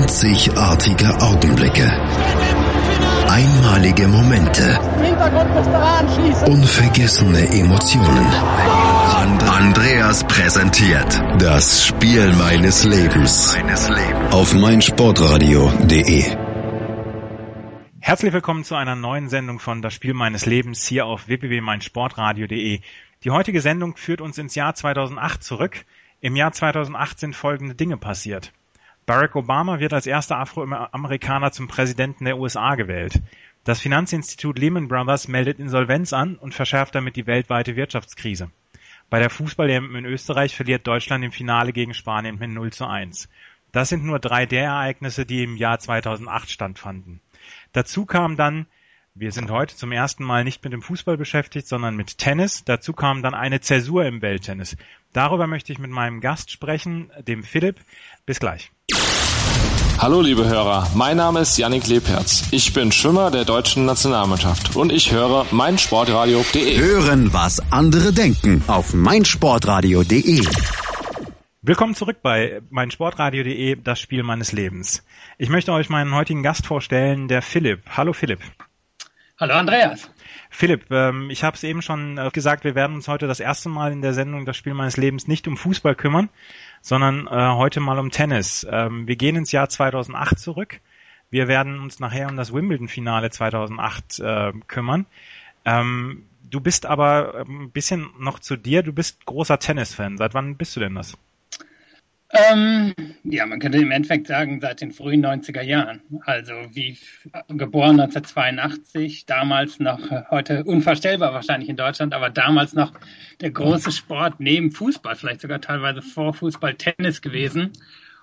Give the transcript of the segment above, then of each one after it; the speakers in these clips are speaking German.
Einzigartige Augenblicke. Einmalige Momente. Unvergessene Emotionen. Andreas präsentiert das Spiel meines Lebens auf meinsportradio.de. Herzlich willkommen zu einer neuen Sendung von Das Spiel meines Lebens hier auf www.meinsportradio.de. Die heutige Sendung führt uns ins Jahr 2008 zurück. Im Jahr 2008 sind folgende Dinge passiert. Barack Obama wird als erster Afroamerikaner zum Präsidenten der USA gewählt. Das Finanzinstitut Lehman Brothers meldet Insolvenz an und verschärft damit die weltweite Wirtschaftskrise. Bei der Fußball-EM in Österreich verliert Deutschland im Finale gegen Spanien mit 0 zu 1. Das sind nur drei der Ereignisse, die im Jahr 2008 stattfanden. Dazu kam dann, wir sind heute zum ersten Mal nicht mit dem Fußball beschäftigt, sondern mit Tennis. Dazu kam dann eine Zäsur im Welttennis. Darüber möchte ich mit meinem Gast sprechen, dem Philipp. Bis gleich. Hallo liebe Hörer, mein Name ist Yannick Lebherz. Ich bin Schwimmer der deutschen Nationalmannschaft und ich höre meinsportradio.de. Hören, was andere denken auf meinsportradio.de. Willkommen zurück bei meinsportradio.de, das Spiel meines Lebens. Ich möchte euch meinen heutigen Gast vorstellen, der Philipp. Hallo Philipp. Hallo Andreas. Philipp, ähm, ich habe es eben schon äh, gesagt, wir werden uns heute das erste Mal in der Sendung Das Spiel meines Lebens nicht um Fußball kümmern, sondern äh, heute mal um Tennis. Ähm, wir gehen ins Jahr 2008 zurück. Wir werden uns nachher um das Wimbledon-Finale 2008 äh, kümmern. Ähm, du bist aber ähm, ein bisschen noch zu dir. Du bist großer Tennisfan. Seit wann bist du denn das? Ähm, ja, man könnte im Endeffekt sagen, seit den frühen 90er Jahren. Also wie geboren 1982, damals noch, äh, heute unvorstellbar wahrscheinlich in Deutschland, aber damals noch der große Sport neben Fußball, vielleicht sogar teilweise vor Fußball Tennis gewesen.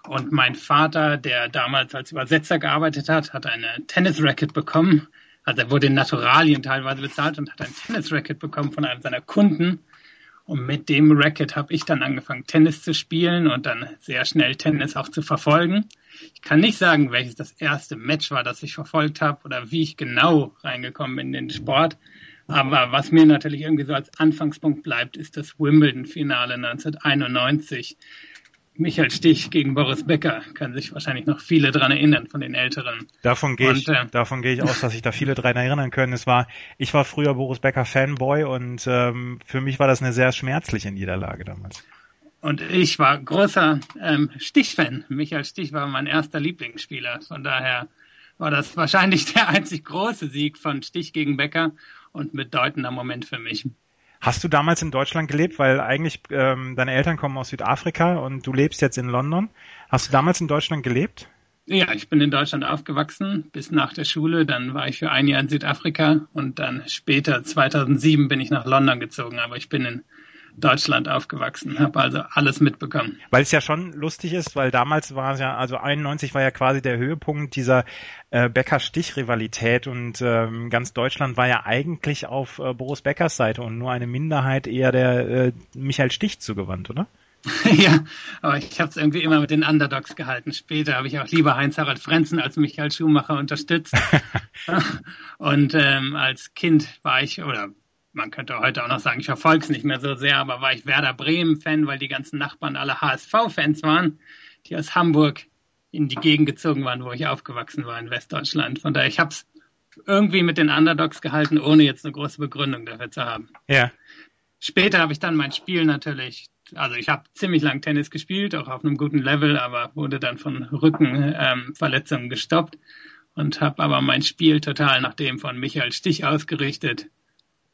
Und mein Vater, der damals als Übersetzer gearbeitet hat, hat eine Tennisracket bekommen. Also er wurde in Naturalien teilweise bezahlt und hat ein Tennisracket bekommen von einem seiner Kunden. Und mit dem Racket habe ich dann angefangen, Tennis zu spielen und dann sehr schnell Tennis auch zu verfolgen. Ich kann nicht sagen, welches das erste Match war, das ich verfolgt habe oder wie ich genau reingekommen bin in den Sport. Aber was mir natürlich irgendwie so als Anfangspunkt bleibt, ist das Wimbledon-Finale 1991. Michael Stich gegen Boris Becker können sich wahrscheinlich noch viele dran erinnern von den Älteren. Davon gehe ich, äh, davon gehe ich aus, dass sich da viele dran erinnern können. Es war, ich war früher Boris Becker Fanboy und ähm, für mich war das eine sehr schmerzliche Niederlage damals. Und ich war großer ähm, Stich-Fan. Michael Stich war mein erster Lieblingsspieler. Von daher war das wahrscheinlich der einzig große Sieg von Stich gegen Becker und bedeutender Moment für mich. Hast du damals in Deutschland gelebt, weil eigentlich ähm, deine Eltern kommen aus Südafrika und du lebst jetzt in London? Hast du damals in Deutschland gelebt? Ja, ich bin in Deutschland aufgewachsen bis nach der Schule. Dann war ich für ein Jahr in Südafrika und dann später, 2007, bin ich nach London gezogen. Aber ich bin in Deutschland aufgewachsen, habe also alles mitbekommen. Weil es ja schon lustig ist, weil damals war es ja, also 91 war ja quasi der Höhepunkt dieser äh, Becker-Stich-Rivalität und ähm, ganz Deutschland war ja eigentlich auf äh, Boris Beckers Seite und nur eine Minderheit eher der äh, Michael Stich zugewandt, oder? ja, aber ich habe es irgendwie immer mit den Underdogs gehalten. Später habe ich auch lieber Heinz-Harald Frenzen als Michael Schumacher unterstützt. und ähm, als Kind war ich, oder man könnte heute auch noch sagen, ich verfolge es nicht mehr so sehr, aber war ich Werder Bremen-Fan, weil die ganzen Nachbarn alle HSV-Fans waren, die aus Hamburg in die Gegend gezogen waren, wo ich aufgewachsen war in Westdeutschland. Von daher, ich habe es irgendwie mit den Underdogs gehalten, ohne jetzt eine große Begründung dafür zu haben. Ja. Später habe ich dann mein Spiel natürlich, also ich habe ziemlich lang Tennis gespielt, auch auf einem guten Level, aber wurde dann von Rückenverletzungen ähm, gestoppt und habe aber mein Spiel total nach dem von Michael Stich ausgerichtet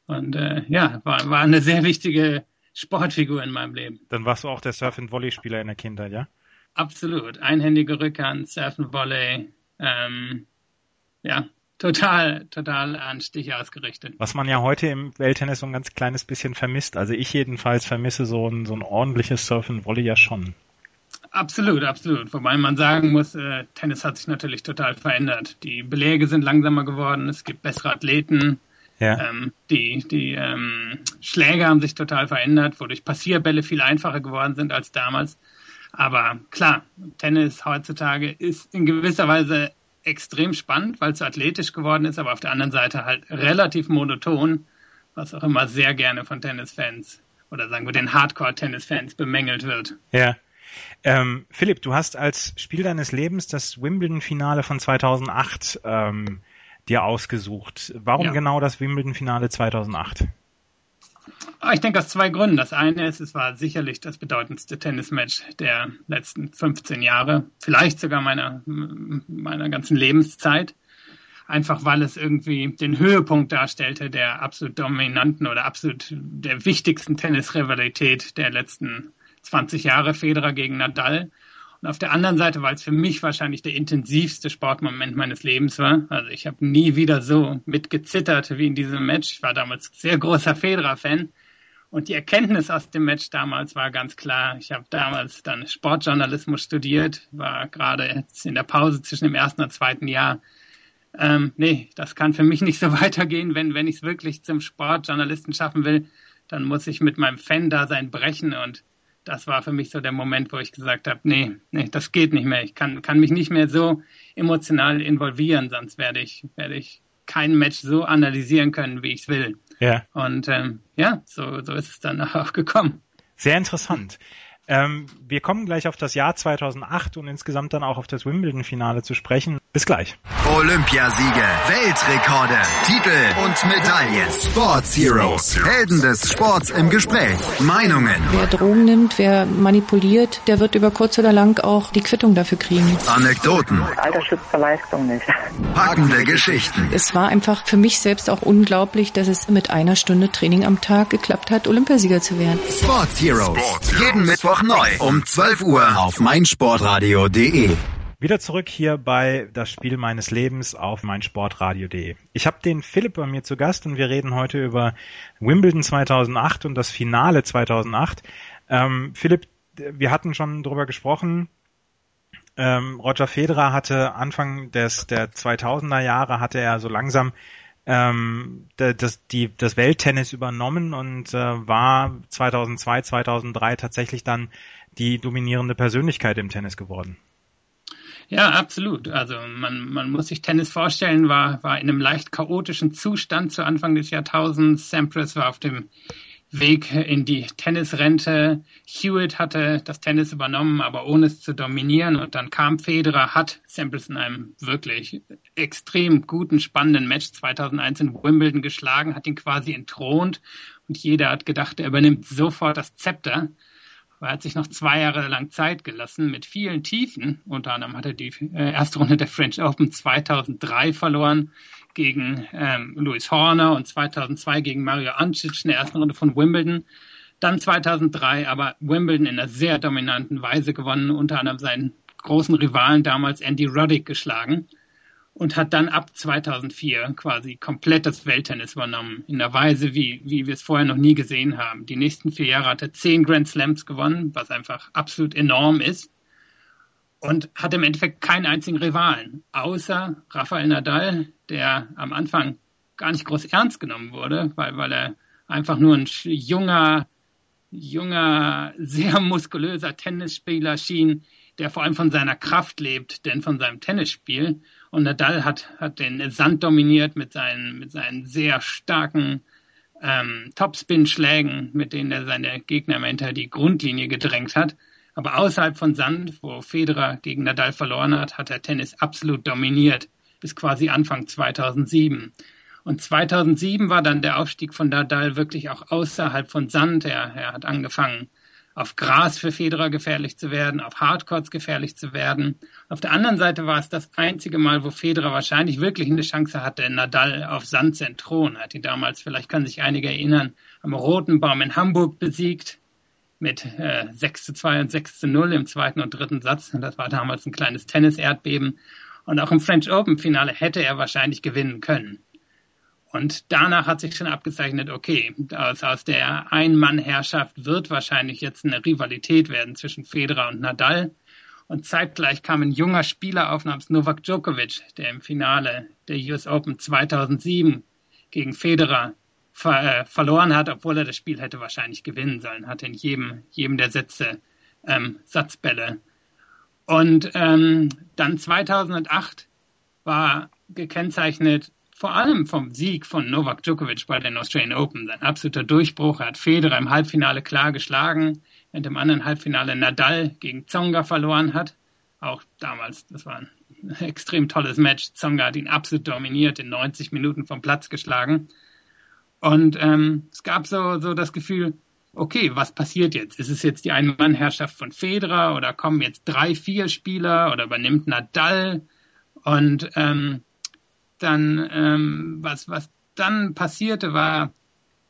und äh, ja, war, war eine sehr wichtige Sportfigur in meinem Leben. Dann warst du auch der Surf- und Volley-Spieler in der Kindheit, ja? Absolut. Einhändige Rückhand, Surfen, Volley, ähm, ja, total, total an Stich ausgerichtet. Was man ja heute im Welttennis so ein ganz kleines bisschen vermisst. Also ich jedenfalls vermisse so ein, so ein ordentliches Surfen Volley ja schon. Absolut, absolut. Wobei man sagen muss, äh, Tennis hat sich natürlich total verändert. Die Beläge sind langsamer geworden, es gibt bessere Athleten, ja. Ähm, die die ähm, Schläge haben sich total verändert, wodurch Passierbälle viel einfacher geworden sind als damals. Aber klar, Tennis heutzutage ist in gewisser Weise extrem spannend, weil es so athletisch geworden ist, aber auf der anderen Seite halt relativ monoton, was auch immer sehr gerne von Tennisfans oder sagen wir den Hardcore-Tennisfans bemängelt wird. Ja. Ähm, Philipp, du hast als Spiel deines Lebens das Wimbledon-Finale von 2008 ähm, dir ausgesucht. Warum ja. genau das Wimbledon-Finale 2008? Ah, ich denke aus zwei Gründen. Das eine ist, es war sicherlich das bedeutendste Tennismatch der letzten 15 Jahre, vielleicht sogar meiner, meiner ganzen Lebenszeit. Einfach weil es irgendwie den Höhepunkt darstellte der absolut dominanten oder absolut der wichtigsten Tennisrivalität der letzten 20 Jahre, Federer gegen Nadal. Und auf der anderen Seite, weil es für mich wahrscheinlich der intensivste Sportmoment meines Lebens war. Also ich habe nie wieder so mitgezittert wie in diesem Match. Ich war damals sehr großer Federer-Fan. Und die Erkenntnis aus dem Match damals war ganz klar. Ich habe damals dann Sportjournalismus studiert, war gerade jetzt in der Pause zwischen dem ersten und zweiten Jahr. Ähm, nee, das kann für mich nicht so weitergehen. Wenn, wenn ich es wirklich zum Sportjournalisten schaffen will, dann muss ich mit meinem Fan-Dasein brechen. Und das war für mich so der Moment, wo ich gesagt habe, nee, nee, das geht nicht mehr. Ich kann, kann mich nicht mehr so emotional involvieren, sonst werde ich, werde ich kein Match so analysieren können, wie ich es will. Ja. Und ähm, ja, so, so ist es dann auch gekommen. Sehr interessant. Ähm, wir kommen gleich auf das Jahr 2008 und insgesamt dann auch auf das Wimbledon-Finale zu sprechen. Bis gleich. Olympiasiege, Weltrekorde, Titel und Medaillen. Sports Heroes, Helden des Sports im Gespräch. Meinungen. Wer Drogen nimmt, wer manipuliert, der wird über kurz oder lang auch die Quittung dafür kriegen. Anekdoten. Alter schützt zur Leistung nicht. Packende Geschichten. Es war einfach für mich selbst auch unglaublich, dass es mit einer Stunde Training am Tag geklappt hat, Olympiasieger zu werden. Sports Heroes. Sport. Jeden Mittwoch neu um 12 Uhr auf meinsportradio.de. Wieder zurück hier bei das Spiel meines Lebens auf meinsportradio.de. Ich habe den Philipp bei mir zu Gast und wir reden heute über Wimbledon 2008 und das Finale 2008. Ähm, Philipp, wir hatten schon drüber gesprochen. Ähm, Roger Federer hatte Anfang des der 2000er Jahre hatte er so langsam ähm, das, die, das Welttennis übernommen und äh, war 2002, 2003 tatsächlich dann die dominierende Persönlichkeit im Tennis geworden. Ja, absolut. Also man, man muss sich Tennis vorstellen, war, war in einem leicht chaotischen Zustand zu Anfang des Jahrtausends. Sampras war auf dem Weg in die Tennisrente. Hewitt hatte das Tennis übernommen, aber ohne es zu dominieren. Und dann kam Federer, hat Sampras in einem wirklich extrem guten, spannenden Match 2001 in Wimbledon geschlagen, hat ihn quasi entthront. Und jeder hat gedacht, er übernimmt sofort das Zepter. Er hat sich noch zwei Jahre lang Zeit gelassen mit vielen Tiefen. Unter anderem hat er die äh, erste Runde der French Open 2003 verloren gegen ähm, Louis Horner und 2002 gegen Mario Ancic in der ersten Runde von Wimbledon. Dann 2003 aber Wimbledon in einer sehr dominanten Weise gewonnen, unter anderem seinen großen Rivalen damals Andy Roddick geschlagen und hat dann ab 2004 quasi komplett das Welttennis übernommen, in einer Weise, wie, wie wir es vorher noch nie gesehen haben. Die nächsten vier Jahre hat er zehn Grand Slams gewonnen, was einfach absolut enorm ist und hat im Endeffekt keinen einzigen Rivalen, außer Rafael Nadal, der am Anfang gar nicht groß ernst genommen wurde, weil, weil er einfach nur ein junger, junger, sehr muskulöser Tennisspieler schien, der vor allem von seiner Kraft lebt, denn von seinem Tennisspiel. Und Nadal hat, hat den Sand dominiert mit seinen, mit seinen sehr starken ähm, Topspin-Schlägen, mit denen er seine Gegner immer hinter die Grundlinie gedrängt hat. Aber außerhalb von Sand, wo Federer gegen Nadal verloren hat, hat er Tennis absolut dominiert, bis quasi Anfang 2007. Und 2007 war dann der Aufstieg von Nadal wirklich auch außerhalb von Sand. Er, er hat angefangen, auf Gras für Federer gefährlich zu werden, auf Hardcourts gefährlich zu werden. Auf der anderen Seite war es das einzige Mal, wo Federer wahrscheinlich wirklich eine Chance hatte, Nadal auf Sand zu entthronen. Hat ihn damals, vielleicht können sich einige erinnern, am Roten Baum in Hamburg besiegt mit äh, 6 zu 2 und 6 zu 0 im zweiten und dritten Satz. Das war damals ein kleines Tennis-Erdbeben. Und auch im French Open-Finale hätte er wahrscheinlich gewinnen können. Und danach hat sich schon abgezeichnet, okay, aus, aus der Ein-Mann-Herrschaft wird wahrscheinlich jetzt eine Rivalität werden zwischen Federer und Nadal. Und zeitgleich kam ein junger Spieler auf namens Novak Djokovic, der im Finale der US Open 2007 gegen Federer ver äh, verloren hat, obwohl er das Spiel hätte wahrscheinlich gewinnen sollen, hatte in jedem, jedem der Sätze ähm, Satzbälle. Und ähm, dann 2008 war gekennzeichnet vor allem vom Sieg von Novak Djokovic bei den Australian Open. Sein absoluter Durchbruch. Er hat Federer im Halbfinale klar geschlagen, in dem anderen Halbfinale Nadal gegen Zonga verloren hat. Auch damals, das war ein extrem tolles Match. Zonga hat ihn absolut dominiert, in 90 Minuten vom Platz geschlagen. Und ähm, es gab so, so das Gefühl, okay, was passiert jetzt? Ist es jetzt die Einmannherrschaft von Federer oder kommen jetzt drei, vier Spieler oder übernimmt Nadal? Und ähm, dann, ähm, was, was dann passierte, war,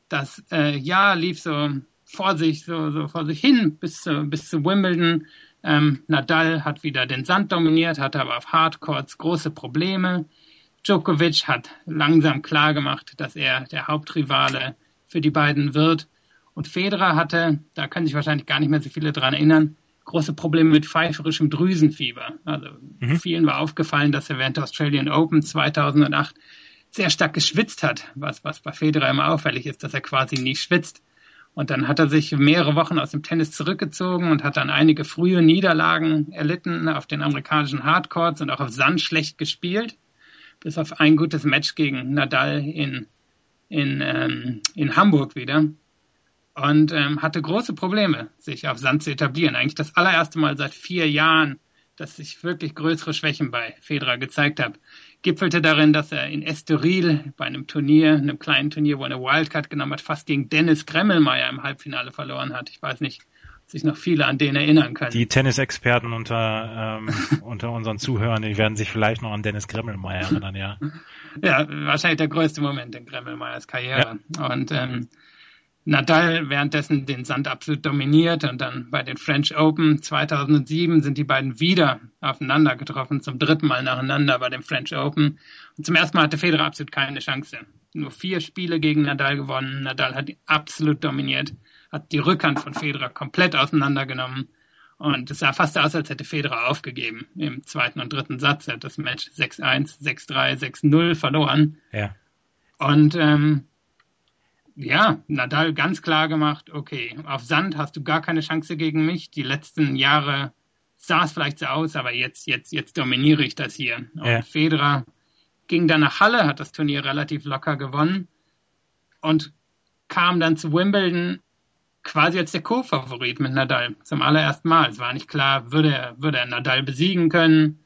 das äh, Jahr lief so vor sich, so, so vor sich hin bis zu, bis zu Wimbledon. Ähm, Nadal hat wieder den Sand dominiert, hatte aber auf Hardcourts große Probleme. Djokovic hat langsam klar gemacht, dass er der Hauptrivale für die beiden wird. Und Federer hatte, da können sich wahrscheinlich gar nicht mehr so viele dran erinnern, große Probleme mit pfeiferischem Drüsenfieber. Also mhm. vielen war aufgefallen, dass er während der Australian Open 2008 sehr stark geschwitzt hat, was, was bei Federer immer auffällig ist, dass er quasi nie schwitzt. Und dann hat er sich mehrere Wochen aus dem Tennis zurückgezogen und hat dann einige frühe Niederlagen erlitten auf den amerikanischen Hardcourts und auch auf Sand schlecht gespielt. Bis auf ein gutes Match gegen Nadal in, in, ähm, in Hamburg wieder und ähm, hatte große Probleme, sich auf Sand zu etablieren. Eigentlich das allererste Mal seit vier Jahren, dass ich wirklich größere Schwächen bei Federer gezeigt habe. Gipfelte darin, dass er in Estoril bei einem Turnier, einem kleinen Turnier, wo er eine Wildcard genommen hat, fast gegen Dennis Kremmelmeier im Halbfinale verloren hat. Ich weiß nicht, ob sich noch viele an den erinnern können. Die Tennisexperten unter, ähm, unter unseren Zuhörern, die werden sich vielleicht noch an Dennis Kremmelmeier erinnern, ja. ja, wahrscheinlich der größte Moment in Kremmelmeiers Karriere. Ja. Und ähm, Nadal währenddessen den Sand absolut dominiert und dann bei den French Open 2007 sind die beiden wieder aufeinander getroffen, zum dritten Mal nacheinander bei den French Open. Und zum ersten Mal hatte Federer absolut keine Chance. Nur vier Spiele gegen Nadal gewonnen. Nadal hat absolut dominiert, hat die Rückhand von Federer komplett auseinandergenommen. Und es sah fast aus, als hätte Federer aufgegeben im zweiten und dritten Satz. Er hat das Match 6-1, 6-3, 6-0 verloren. Ja. Und ähm, ja, Nadal ganz klar gemacht, okay, auf Sand hast du gar keine Chance gegen mich. Die letzten Jahre sah es vielleicht so aus, aber jetzt, jetzt, jetzt dominiere ich das hier. Und ja. Federer ging dann nach Halle, hat das Turnier relativ locker gewonnen und kam dann zu Wimbledon quasi als der Co-Favorit mit Nadal zum allerersten Mal. Es war nicht klar, würde er, würde er Nadal besiegen können,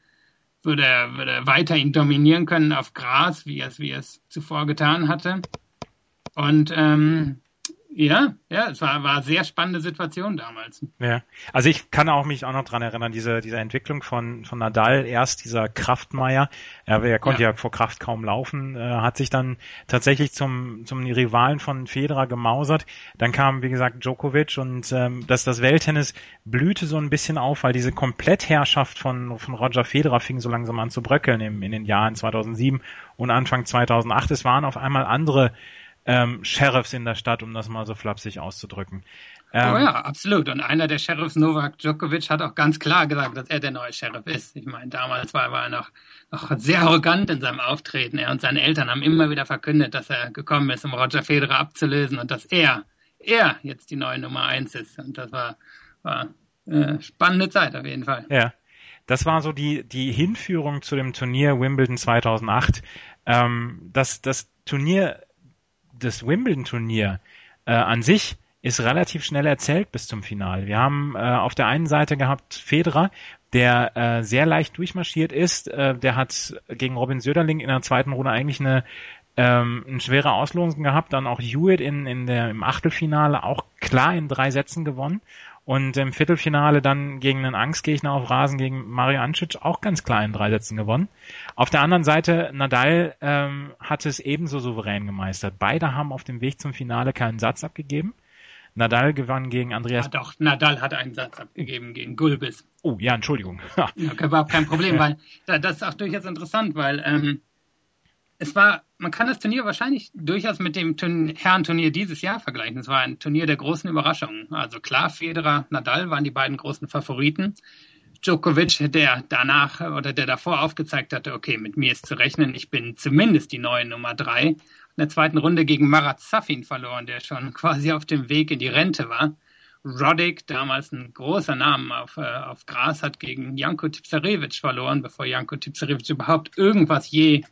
würde er, würde er weiter ihn dominieren können auf Gras, wie er es, wie er es zuvor getan hatte. Und ähm, ja, ja, es war, war eine sehr spannende Situation damals. Ja, also ich kann auch mich auch noch dran erinnern, diese, diese Entwicklung von, von Nadal, erst dieser Kraftmeier, er, er konnte ja. ja. vor Kraft kaum laufen, äh, hat sich dann tatsächlich zum, zum Rivalen von Federer gemausert. Dann kam, wie gesagt, Djokovic und ähm, dass das Welttennis blühte so ein bisschen auf, weil diese Komplettherrschaft von, von Roger Federer fing so langsam an zu bröckeln im, in den Jahren 2007 und Anfang 2008. Es waren auf einmal andere ähm, Sheriffs in der Stadt, um das mal so flapsig auszudrücken. Ähm, oh ja, absolut. Und einer der Sheriffs, Novak Djokovic, hat auch ganz klar gesagt, dass er der neue Sheriff ist. Ich meine, damals war, war er noch, noch sehr arrogant in seinem Auftreten. Er und seine Eltern haben immer wieder verkündet, dass er gekommen ist, um Roger Federer abzulösen und dass er, er jetzt die neue Nummer eins ist. Und das war, war äh, spannende Zeit auf jeden Fall. Ja. Das war so die, die Hinführung zu dem Turnier Wimbledon 2008. Ähm, das, das Turnier das Wimbledon-Turnier äh, an sich ist relativ schnell erzählt bis zum Finale. Wir haben äh, auf der einen Seite gehabt Federer, der äh, sehr leicht durchmarschiert ist. Äh, der hat gegen Robin Söderling in der zweiten Runde eigentlich eine, ähm, eine schwere Auslosung gehabt. Dann auch Hewitt in, in der, im Achtelfinale auch klar in drei Sätzen gewonnen. Und im Viertelfinale dann gegen einen Angstgegner auf Rasen gegen Mario Ancic auch ganz klar in drei Sätzen gewonnen. Auf der anderen Seite, Nadal ähm, hat es ebenso souverän gemeistert. Beide haben auf dem Weg zum Finale keinen Satz abgegeben. Nadal gewann gegen Andreas. Ja, doch, Nadal hat einen Satz abgegeben gegen Gulbis. Oh, ja, Entschuldigung. ja, überhaupt kein Problem, weil das ist auch durchaus interessant, weil ähm, es war, man kann das Turnier wahrscheinlich durchaus mit dem Herrenturnier dieses Jahr vergleichen. Es war ein Turnier der großen Überraschungen. Also klar, Federer, Nadal waren die beiden großen Favoriten. Djokovic, der danach oder der davor aufgezeigt hatte, okay, mit mir ist zu rechnen, ich bin zumindest die neue Nummer drei. In der zweiten Runde gegen Marat Safin verloren, der schon quasi auf dem Weg in die Rente war. Roddick, damals ein großer Name auf, äh, auf Gras, hat gegen Janko Tipsarevic verloren, bevor Janko Tipsarevic überhaupt irgendwas je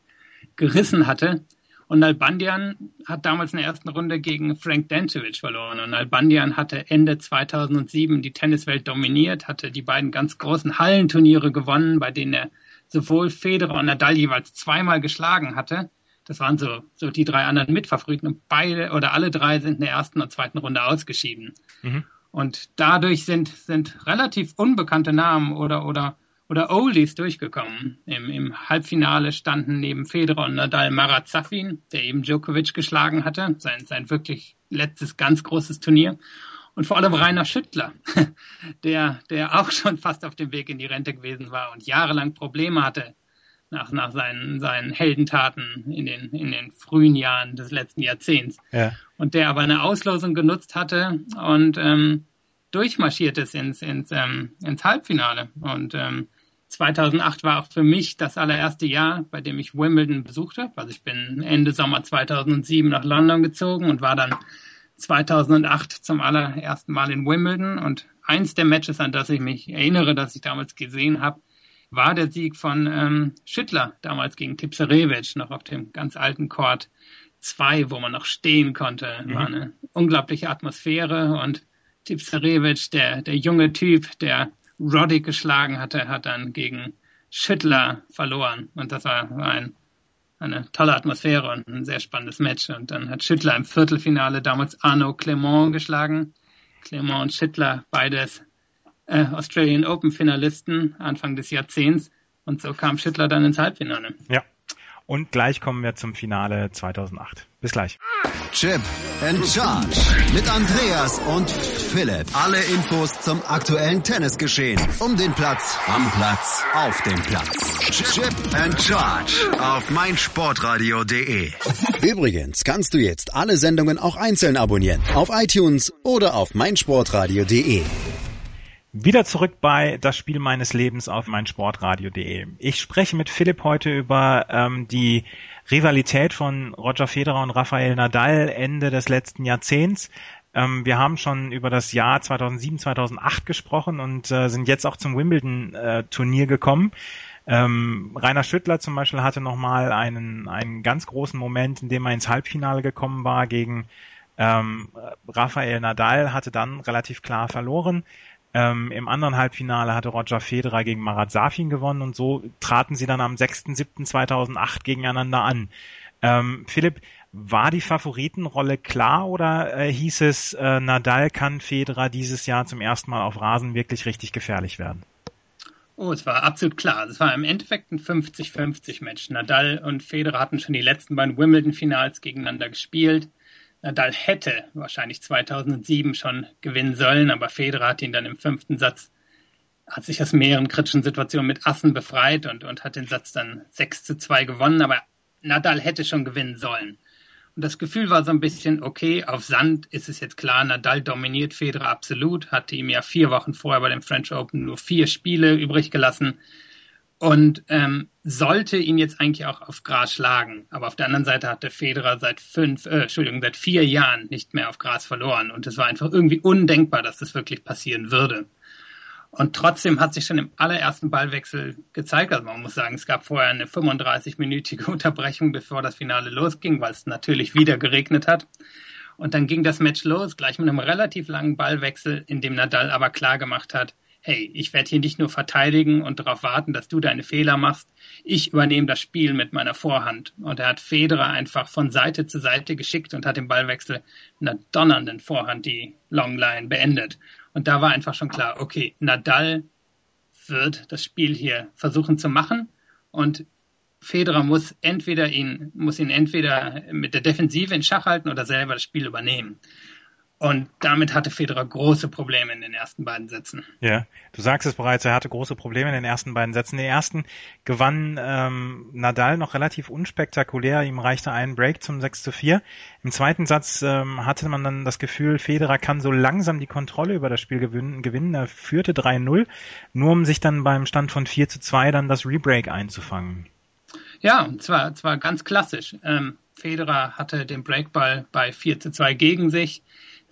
gerissen hatte. Und Nalbandian hat damals in der ersten Runde gegen Frank Dancevic verloren. Und Nalbandian hatte Ende 2007 die Tenniswelt dominiert, hatte die beiden ganz großen Hallenturniere gewonnen, bei denen er sowohl Federer und Nadal jeweils zweimal geschlagen hatte. Das waren so, so die drei anderen Mitfavoriten und beide oder alle drei sind in der ersten und zweiten Runde ausgeschieden. Mhm. Und dadurch sind, sind relativ unbekannte Namen oder, oder oder Oldies durchgekommen. Im, Im Halbfinale standen neben Federer und Nadal Marat Safin, der eben Djokovic geschlagen hatte, sein, sein wirklich letztes ganz großes Turnier. Und vor allem Rainer Schüttler, der, der auch schon fast auf dem Weg in die Rente gewesen war und jahrelang Probleme hatte nach, nach seinen, seinen Heldentaten in den, in den frühen Jahren des letzten Jahrzehnts. Ja. Und der aber eine Auslosung genutzt hatte und ähm, durchmarschiert ist ins, ins, ähm, ins Halbfinale. Und ähm, 2008 war auch für mich das allererste Jahr, bei dem ich Wimbledon besucht habe. Also ich bin Ende Sommer 2007 nach London gezogen und war dann 2008 zum allerersten Mal in Wimbledon. Und eins der Matches, an das ich mich erinnere, das ich damals gesehen habe, war der Sieg von ähm, Schüttler, damals gegen Tipsarevic, noch auf dem ganz alten Court 2, wo man noch stehen konnte. Mhm. War eine unglaubliche Atmosphäre und Tipsarevic, der, der junge Typ, der Roddick geschlagen hatte, hat dann gegen Schüttler verloren. Und das war, ein, eine tolle Atmosphäre und ein sehr spannendes Match. Und dann hat Schüttler im Viertelfinale damals Arno Clement geschlagen. Clement und Schüttler, beides äh, Australian Open Finalisten Anfang des Jahrzehnts. Und so kam Schüttler dann ins Halbfinale. Ja. Und gleich kommen wir zum Finale 2008. Bis gleich. Chip and Charge mit Andreas und Philipp. Alle Infos zum aktuellen Tennisgeschehen. Um den Platz, am Platz, auf dem Platz. Chip and Charge auf meinsportradio.de. Übrigens kannst du jetzt alle Sendungen auch einzeln abonnieren. Auf iTunes oder auf meinsportradio.de. Wieder zurück bei das Spiel meines Lebens auf meinsportradio.de. Ich spreche mit Philipp heute über ähm, die Rivalität von Roger Federer und Rafael Nadal Ende des letzten Jahrzehnts. Ähm, wir haben schon über das Jahr 2007, 2008 gesprochen und äh, sind jetzt auch zum Wimbledon-Turnier äh, gekommen. Ähm, Rainer Schüttler zum Beispiel hatte nochmal einen, einen ganz großen Moment, in dem er ins Halbfinale gekommen war gegen ähm, Rafael Nadal, hatte dann relativ klar verloren. Ähm, Im anderen Halbfinale hatte Roger Federer gegen Marat Safin gewonnen und so traten sie dann am 6.7.2008 gegeneinander an. Ähm, Philipp, war die Favoritenrolle klar oder äh, hieß es, äh, Nadal kann Federer dieses Jahr zum ersten Mal auf Rasen wirklich richtig gefährlich werden? Oh, es war absolut klar. Es war im Endeffekt ein 50-50 Match. Nadal und Federer hatten schon die letzten beiden Wimbledon-Finals gegeneinander gespielt. Nadal hätte wahrscheinlich 2007 schon gewinnen sollen, aber Federer hat ihn dann im fünften Satz, hat sich aus mehreren kritischen Situationen mit Assen befreit und, und hat den Satz dann 6 zu 2 gewonnen, aber Nadal hätte schon gewinnen sollen. Und das Gefühl war so ein bisschen, okay, auf Sand ist es jetzt klar, Nadal dominiert Federer absolut, hatte ihm ja vier Wochen vorher bei dem French Open nur vier Spiele übrig gelassen und ähm, sollte ihn jetzt eigentlich auch auf Gras schlagen. Aber auf der anderen Seite hat der Federer seit fünf, äh, Entschuldigung, seit vier Jahren nicht mehr auf Gras verloren. Und es war einfach irgendwie undenkbar, dass das wirklich passieren würde. Und trotzdem hat sich schon im allerersten Ballwechsel gezeigt, also man muss sagen, es gab vorher eine 35-minütige Unterbrechung, bevor das Finale losging, weil es natürlich wieder geregnet hat. Und dann ging das Match los, gleich mit einem relativ langen Ballwechsel, in dem Nadal aber klar gemacht hat, hey, ich werde hier nicht nur verteidigen und darauf warten, dass du deine Fehler machst, ich übernehme das Spiel mit meiner Vorhand. Und er hat Federer einfach von Seite zu Seite geschickt und hat im Ballwechsel mit einer donnernden Vorhand die Longline beendet. Und da war einfach schon klar, okay, Nadal wird das Spiel hier versuchen zu machen und Federer muss entweder ihn, muss ihn entweder mit der Defensive in Schach halten oder selber das Spiel übernehmen. Und damit hatte Federer große Probleme in den ersten beiden Sätzen. Ja, du sagst es bereits, er hatte große Probleme in den ersten beiden Sätzen. Den ersten gewann ähm, Nadal noch relativ unspektakulär, ihm reichte ein Break zum 6 zu 4. Im zweiten Satz ähm, hatte man dann das Gefühl, Federer kann so langsam die Kontrolle über das Spiel gewinnen. gewinnen. Er führte 3-0, nur um sich dann beim Stand von 4 zu 2 dann das Rebreak einzufangen. Ja, und zwar, zwar ganz klassisch. Ähm, Federer hatte den Breakball bei 4 zu 2 gegen sich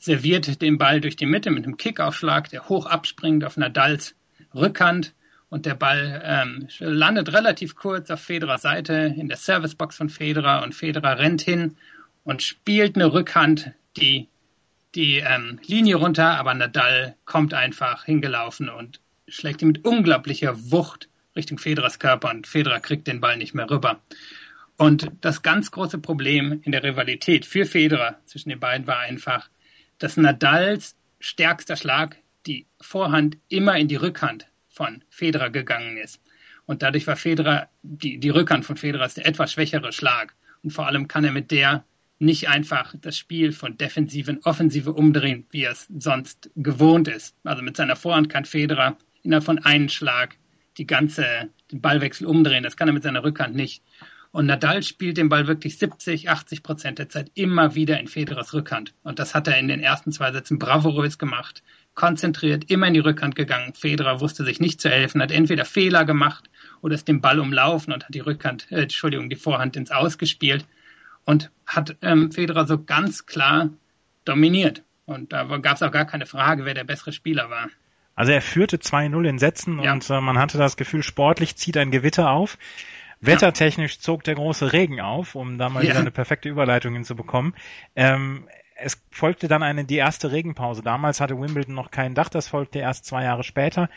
serviert den Ball durch die Mitte mit einem Kickaufschlag, der hoch abspringt auf Nadals Rückhand und der Ball ähm, landet relativ kurz auf Federers Seite in der Servicebox von Federer und Federer rennt hin und spielt eine Rückhand die die ähm, Linie runter, aber Nadal kommt einfach hingelaufen und schlägt ihn mit unglaublicher Wucht Richtung Federers Körper und Federer kriegt den Ball nicht mehr rüber. Und das ganz große Problem in der Rivalität für Federer zwischen den beiden war einfach, dass Nadals stärkster Schlag die Vorhand immer in die Rückhand von Federer gegangen ist. Und dadurch war Federer, die, die Rückhand von Federer ist der etwas schwächere Schlag. Und vor allem kann er mit der nicht einfach das Spiel von Defensive in Offensive umdrehen, wie er es sonst gewohnt ist. Also mit seiner Vorhand kann Federer innerhalb von einem Schlag die ganze, den Ballwechsel umdrehen. Das kann er mit seiner Rückhand nicht. Und Nadal spielt den Ball wirklich 70, 80 Prozent der Zeit immer wieder in Federers Rückhand. Und das hat er in den ersten zwei Sätzen bravourös gemacht. Konzentriert, immer in die Rückhand gegangen. Federer wusste sich nicht zu helfen, hat entweder Fehler gemacht oder ist den Ball umlaufen und hat die Rückhand, äh, Entschuldigung, die Vorhand ins Ausgespielt und hat ähm, Federer so ganz klar dominiert. Und da gab es auch gar keine Frage, wer der bessere Spieler war. Also er führte 2-0 in Sätzen ja. und äh, man hatte das Gefühl, sportlich zieht ein Gewitter auf. Wettertechnisch zog der große Regen auf, um da mal wieder eine perfekte Überleitung hinzubekommen. Ähm, es folgte dann eine die erste Regenpause. Damals hatte Wimbledon noch kein Dach, das folgte erst zwei Jahre später.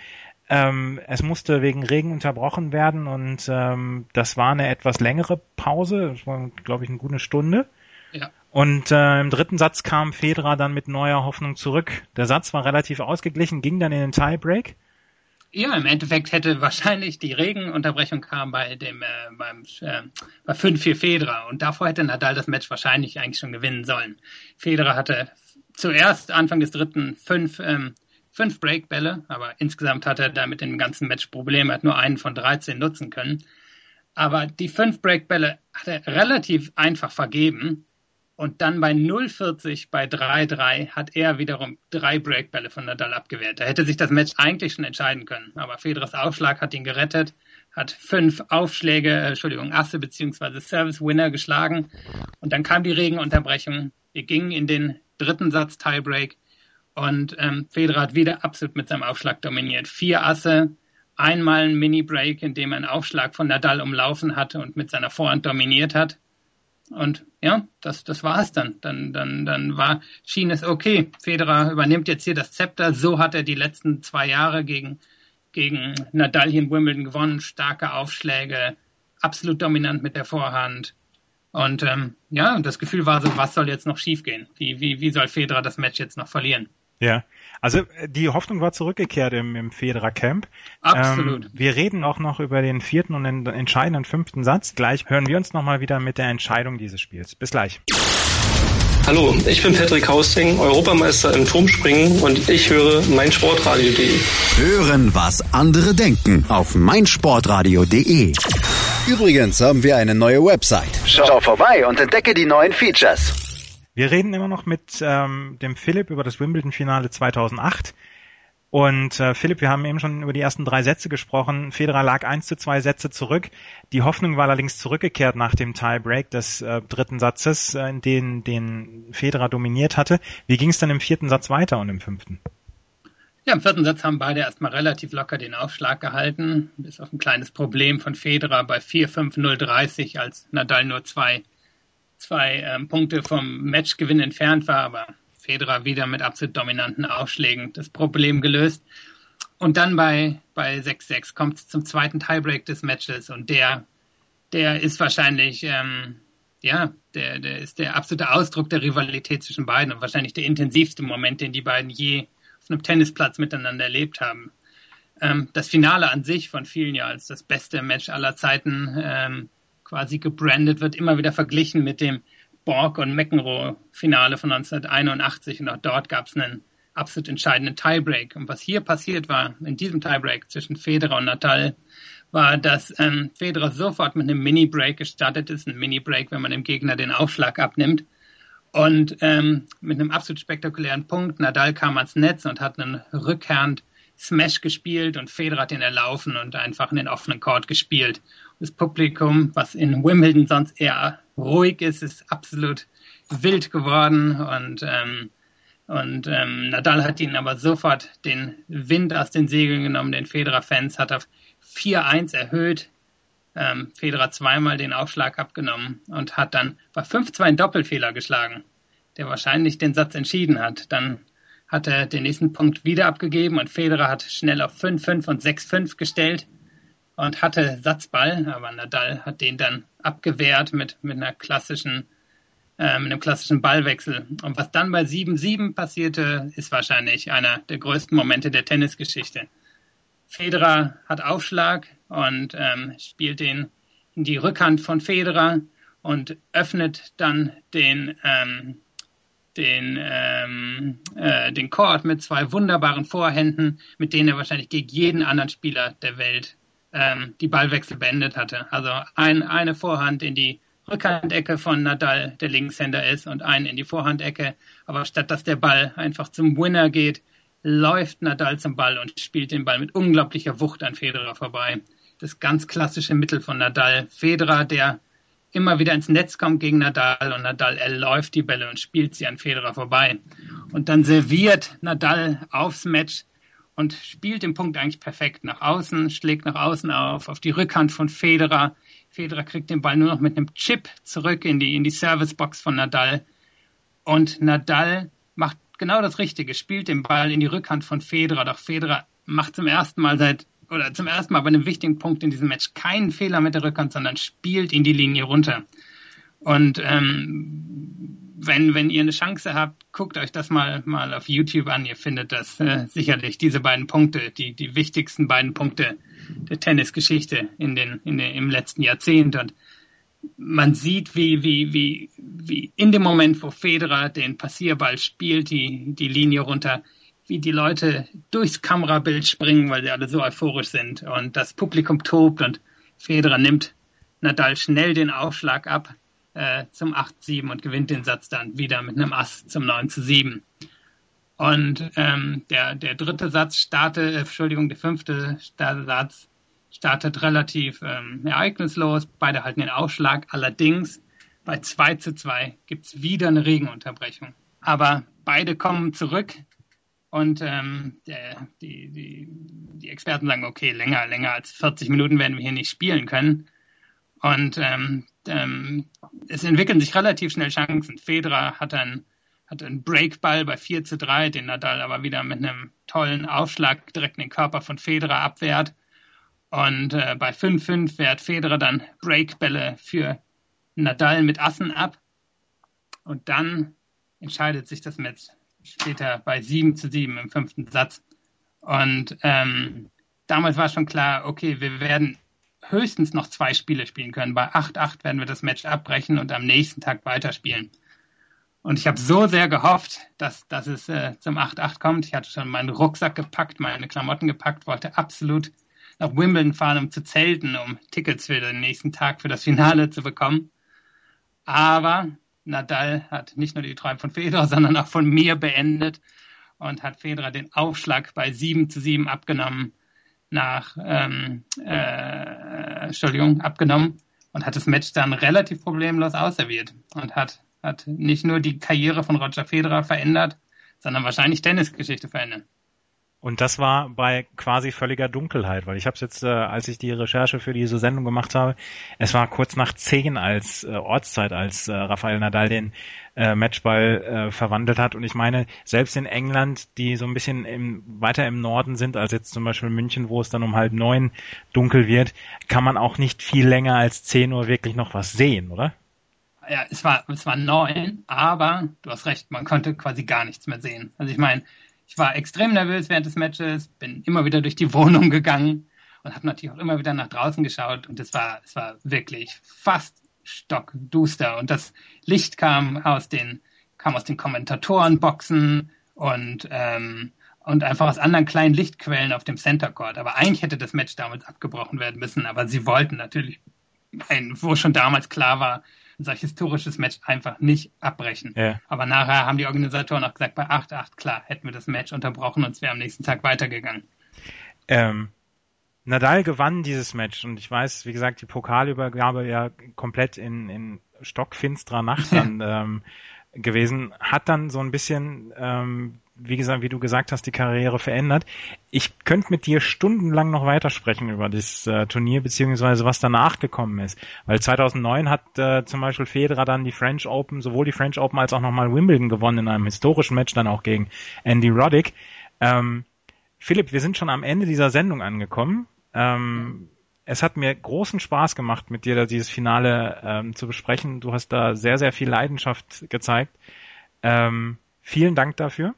Ähm, es musste wegen Regen unterbrochen werden und ähm, das war eine etwas längere Pause, das war, glaube ich, eine gute Stunde. Ja. Und äh, im dritten Satz kam Federer dann mit neuer Hoffnung zurück. Der Satz war relativ ausgeglichen, ging dann in den Tiebreak. Ja, im Endeffekt hätte wahrscheinlich die Regenunterbrechung kam bei dem äh, beim äh, bei 5-4 Federer und davor hätte Nadal das Match wahrscheinlich eigentlich schon gewinnen sollen. Federer hatte zuerst Anfang des dritten fünf ähm, fünf Breakbälle, aber insgesamt hat er da mit dem ganzen Match Probleme, hat nur einen von 13 nutzen können. Aber die fünf Breakbälle hat er relativ einfach vergeben. Und dann bei 0,40 bei 3-3 hat er wiederum drei Breakbälle von Nadal abgewehrt. Da hätte sich das Match eigentlich schon entscheiden können. Aber Federers Aufschlag hat ihn gerettet, hat fünf Aufschläge, äh, Entschuldigung, Asse beziehungsweise Service Winner geschlagen. Und dann kam die Regenunterbrechung. Wir gingen in den dritten Satz Tiebreak. Und ähm, Federer hat wieder absolut mit seinem Aufschlag dominiert. Vier Asse, einmal ein Mini-Break, in dem er einen Aufschlag von Nadal umlaufen hatte und mit seiner Vorhand dominiert hat. Und ja, das, das war es dann. Dann, dann, dann war, schien es okay. Federer übernimmt jetzt hier das Zepter. So hat er die letzten zwei Jahre gegen, gegen Nadal hier in Wimbledon gewonnen. Starke Aufschläge, absolut dominant mit der Vorhand. Und ähm, ja, das Gefühl war so, was soll jetzt noch schiefgehen? Wie, wie, wie soll Federer das Match jetzt noch verlieren? Ja, also äh, die Hoffnung war zurückgekehrt im, im Federer Camp. Absolut. Ähm, wir reden auch noch über den vierten und den entscheidenden fünften Satz. Gleich hören wir uns nochmal wieder mit der Entscheidung dieses Spiels. Bis gleich. Hallo, ich bin Patrick Hausting, Europameister im Turmspringen und ich höre meinsportradio.de. Hören, was andere denken auf meinsportradio.de. Übrigens haben wir eine neue Website. Schau vorbei und entdecke die neuen Features. Wir reden immer noch mit ähm, dem Philipp über das Wimbledon-Finale 2008. Und äh, Philipp, wir haben eben schon über die ersten drei Sätze gesprochen. Federer lag eins zu zwei Sätze zurück. Die Hoffnung war allerdings zurückgekehrt nach dem Tiebreak des äh, dritten Satzes, äh, in den, den Federer dominiert hatte. Wie ging es dann im vierten Satz weiter und im fünften? Ja, im vierten Satz haben beide erstmal relativ locker den Aufschlag gehalten, bis auf ein kleines Problem von Federer bei 4-5-0-30, als Nadal nur zwei zwei ähm, Punkte vom Matchgewinn entfernt war, aber Federer wieder mit absolut dominanten Aufschlägen das Problem gelöst. Und dann bei, bei 6-6 kommt es zum zweiten Tiebreak des Matches und der, der ist wahrscheinlich, ähm, ja, der, der ist der absolute Ausdruck der Rivalität zwischen beiden und wahrscheinlich der intensivste Moment, den die beiden je auf einem Tennisplatz miteinander erlebt haben. Ähm, das Finale an sich von vielen ja als das beste Match aller Zeiten ähm, quasi gebrandet wird, immer wieder verglichen mit dem Borg- und McEnroe-Finale von 1981. Und auch dort gab es einen absolut entscheidenden Tiebreak. Und was hier passiert war, in diesem Tiebreak zwischen Federer und Natal, war, dass ähm, Federer sofort mit einem Mini-Break gestartet ist. Ein Mini-Break, wenn man dem Gegner den Aufschlag abnimmt. Und ähm, mit einem absolut spektakulären Punkt. Nadal kam ans Netz und hat einen Rückhand Smash gespielt und Federer hat ihn erlaufen und einfach in den offenen Court gespielt. Das Publikum, was in Wimbledon sonst eher ruhig ist, ist absolut wild geworden und ähm, und ähm, Nadal hat ihn aber sofort den Wind aus den Segeln genommen. Den Federer-Fans hat er 4-1 erhöht. Ähm, Federer zweimal den Aufschlag abgenommen und hat dann bei 5-2 einen Doppelfehler geschlagen, der wahrscheinlich den Satz entschieden hat. Dann hat er den nächsten Punkt wieder abgegeben und Federer hat schnell auf 5-5 und 6-5 gestellt und hatte Satzball, aber Nadal hat den dann abgewehrt mit, mit einer klassischen äh, mit einem klassischen Ballwechsel. Und was dann bei 7-7 passierte, ist wahrscheinlich einer der größten Momente der Tennisgeschichte. Federer hat Aufschlag und ähm, spielt den in die Rückhand von Federer und öffnet dann den, ähm, den, ähm, äh, den Court mit zwei wunderbaren Vorhänden, mit denen er wahrscheinlich gegen jeden anderen Spieler der Welt ähm, die Ballwechsel beendet hatte. Also ein, eine Vorhand in die Rückhandecke von Nadal, der Linkshänder ist, und einen in die Vorhandecke. Aber statt dass der Ball einfach zum Winner geht, läuft Nadal zum Ball und spielt den Ball mit unglaublicher Wucht an Federer vorbei. Das ganz klassische Mittel von Nadal. Federer, der immer wieder ins Netz kommt gegen Nadal und Nadal erläuft die Bälle und spielt sie an Federer vorbei. Und dann serviert Nadal aufs Match und spielt den Punkt eigentlich perfekt nach außen, schlägt nach außen auf, auf die Rückhand von Federer. Federer kriegt den Ball nur noch mit einem Chip zurück in die, in die Servicebox von Nadal. Und Nadal macht genau das Richtige, spielt den Ball in die Rückhand von Federer. Doch Federer macht zum ersten Mal seit, oder zum ersten Mal bei einem wichtigen Punkt in diesem Match keinen Fehler mit der Rückhand, sondern spielt in die Linie runter. Und ähm, wenn, wenn ihr eine Chance habt, guckt euch das mal, mal auf YouTube an. Ihr findet das äh, sicherlich, diese beiden Punkte, die, die wichtigsten beiden Punkte der Tennisgeschichte in den, in den, im letzten Jahrzehnt. Und man sieht, wie, wie, wie, wie in dem Moment, wo Federer den Passierball spielt, die, die Linie runter, wie die Leute durchs Kamerabild springen, weil sie alle so euphorisch sind. Und das Publikum tobt und Federer nimmt Nadal schnell den Aufschlag ab äh, zum 8-7 und gewinnt den Satz dann wieder mit einem Ass zum 9 7. Und ähm, der, der dritte Satz startet, äh, Entschuldigung, der fünfte Satz startet relativ ähm, ereignislos. Beide halten den Aufschlag. Allerdings bei 2 zu 2 gibt es wieder eine Regenunterbrechung. Aber beide kommen zurück und ähm, der, die, die, die Experten sagen, okay, länger, länger als 40 Minuten werden wir hier nicht spielen können. Und ähm, ähm, es entwickeln sich relativ schnell Chancen. Federer hat einen, hat einen Breakball bei 4 zu 3, den Nadal aber wieder mit einem tollen Aufschlag direkt in den Körper von Federer abwehrt. Und äh, bei 5-5 wehrt Federer dann Breakbälle für Nadal mit Assen ab. Und dann entscheidet sich das Match später bei 7 zu 7 im fünften Satz. Und ähm, damals war schon klar, okay, wir werden höchstens noch zwei Spiele spielen können. Bei 8-8 werden wir das Match abbrechen und am nächsten Tag weiterspielen. Und ich habe so sehr gehofft, dass, dass es äh, zum 8-8 kommt. Ich hatte schon meinen Rucksack gepackt, meine Klamotten gepackt, wollte absolut nach Wimbledon fahren, um zu zelten, um Tickets für den nächsten Tag für das Finale zu bekommen. Aber Nadal hat nicht nur die Träume von Federer, sondern auch von mir beendet und hat Federer den Aufschlag bei 7 zu 7 abgenommen nach, ähm, äh, Entschuldigung, abgenommen und hat das Match dann relativ problemlos ausserviert und hat, hat nicht nur die Karriere von Roger Federer verändert, sondern wahrscheinlich Tennisgeschichte verändert. Und das war bei quasi völliger Dunkelheit, weil ich habe es jetzt, äh, als ich die Recherche für diese Sendung gemacht habe, es war kurz nach zehn als äh, Ortszeit, als äh, Rafael Nadal den äh, Matchball äh, verwandelt hat. Und ich meine, selbst in England, die so ein bisschen im, weiter im Norden sind, als jetzt zum Beispiel München, wo es dann um halb neun dunkel wird, kann man auch nicht viel länger als zehn Uhr wirklich noch was sehen, oder? Ja, es war, es war neun, aber du hast recht, man konnte quasi gar nichts mehr sehen. Also ich meine, ich war extrem nervös während des Matches, bin immer wieder durch die Wohnung gegangen und habe natürlich auch immer wieder nach draußen geschaut und es war, es war wirklich fast stockduster und das Licht kam aus den, kam aus den Kommentatorenboxen und, ähm, und einfach aus anderen kleinen Lichtquellen auf dem Center Court. Aber eigentlich hätte das Match damals abgebrochen werden müssen, aber sie wollten natürlich, ein, wo schon damals klar war, solch historisches Match einfach nicht abbrechen. Ja. Aber nachher haben die Organisatoren auch gesagt, bei 8-8, klar, hätten wir das Match unterbrochen und es wäre am nächsten Tag weitergegangen. Ähm, Nadal gewann dieses Match und ich weiß, wie gesagt, die Pokalübergabe ja komplett in, in stockfinsterer Nacht dann ähm, gewesen, hat dann so ein bisschen ähm, wie gesagt, wie du gesagt hast, die Karriere verändert. Ich könnte mit dir stundenlang noch weitersprechen über das äh, Turnier beziehungsweise was danach gekommen ist, weil 2009 hat äh, zum Beispiel Federer dann die French Open, sowohl die French Open als auch nochmal Wimbledon gewonnen in einem historischen Match dann auch gegen Andy Roddick. Ähm, Philipp, wir sind schon am Ende dieser Sendung angekommen. Ähm, es hat mir großen Spaß gemacht, mit dir dieses Finale ähm, zu besprechen. Du hast da sehr, sehr viel Leidenschaft gezeigt. Ähm, vielen Dank dafür.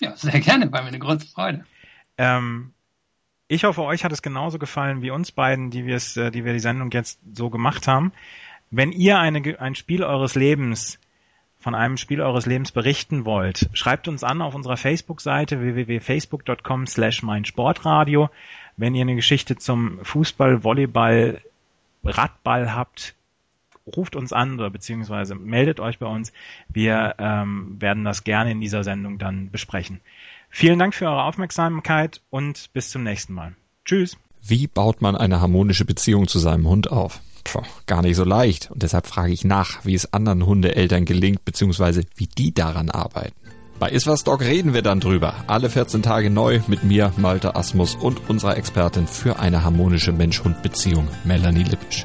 Ja, sehr gerne, war mir eine große Freude. Ähm, ich hoffe, euch hat es genauso gefallen wie uns beiden, die wir es, äh, die wir die Sendung jetzt so gemacht haben. Wenn ihr eine, ein Spiel eures Lebens von einem Spiel eures Lebens berichten wollt, schreibt uns an auf unserer Facebook-Seite www.facebook.com slash meinsportradio. Wenn ihr eine Geschichte zum Fußball, Volleyball, Radball habt, ruft uns an oder beziehungsweise meldet euch bei uns. Wir ähm, werden das gerne in dieser Sendung dann besprechen. Vielen Dank für eure Aufmerksamkeit und bis zum nächsten Mal. Tschüss. Wie baut man eine harmonische Beziehung zu seinem Hund auf? Puh, gar nicht so leicht. Und deshalb frage ich nach, wie es anderen Hundeeltern gelingt, beziehungsweise wie die daran arbeiten. Bei Iswas Dog reden wir dann drüber. Alle 14 Tage neu mit mir, Malte Asmus und unserer Expertin für eine harmonische Mensch-Hund-Beziehung, Melanie Lippisch.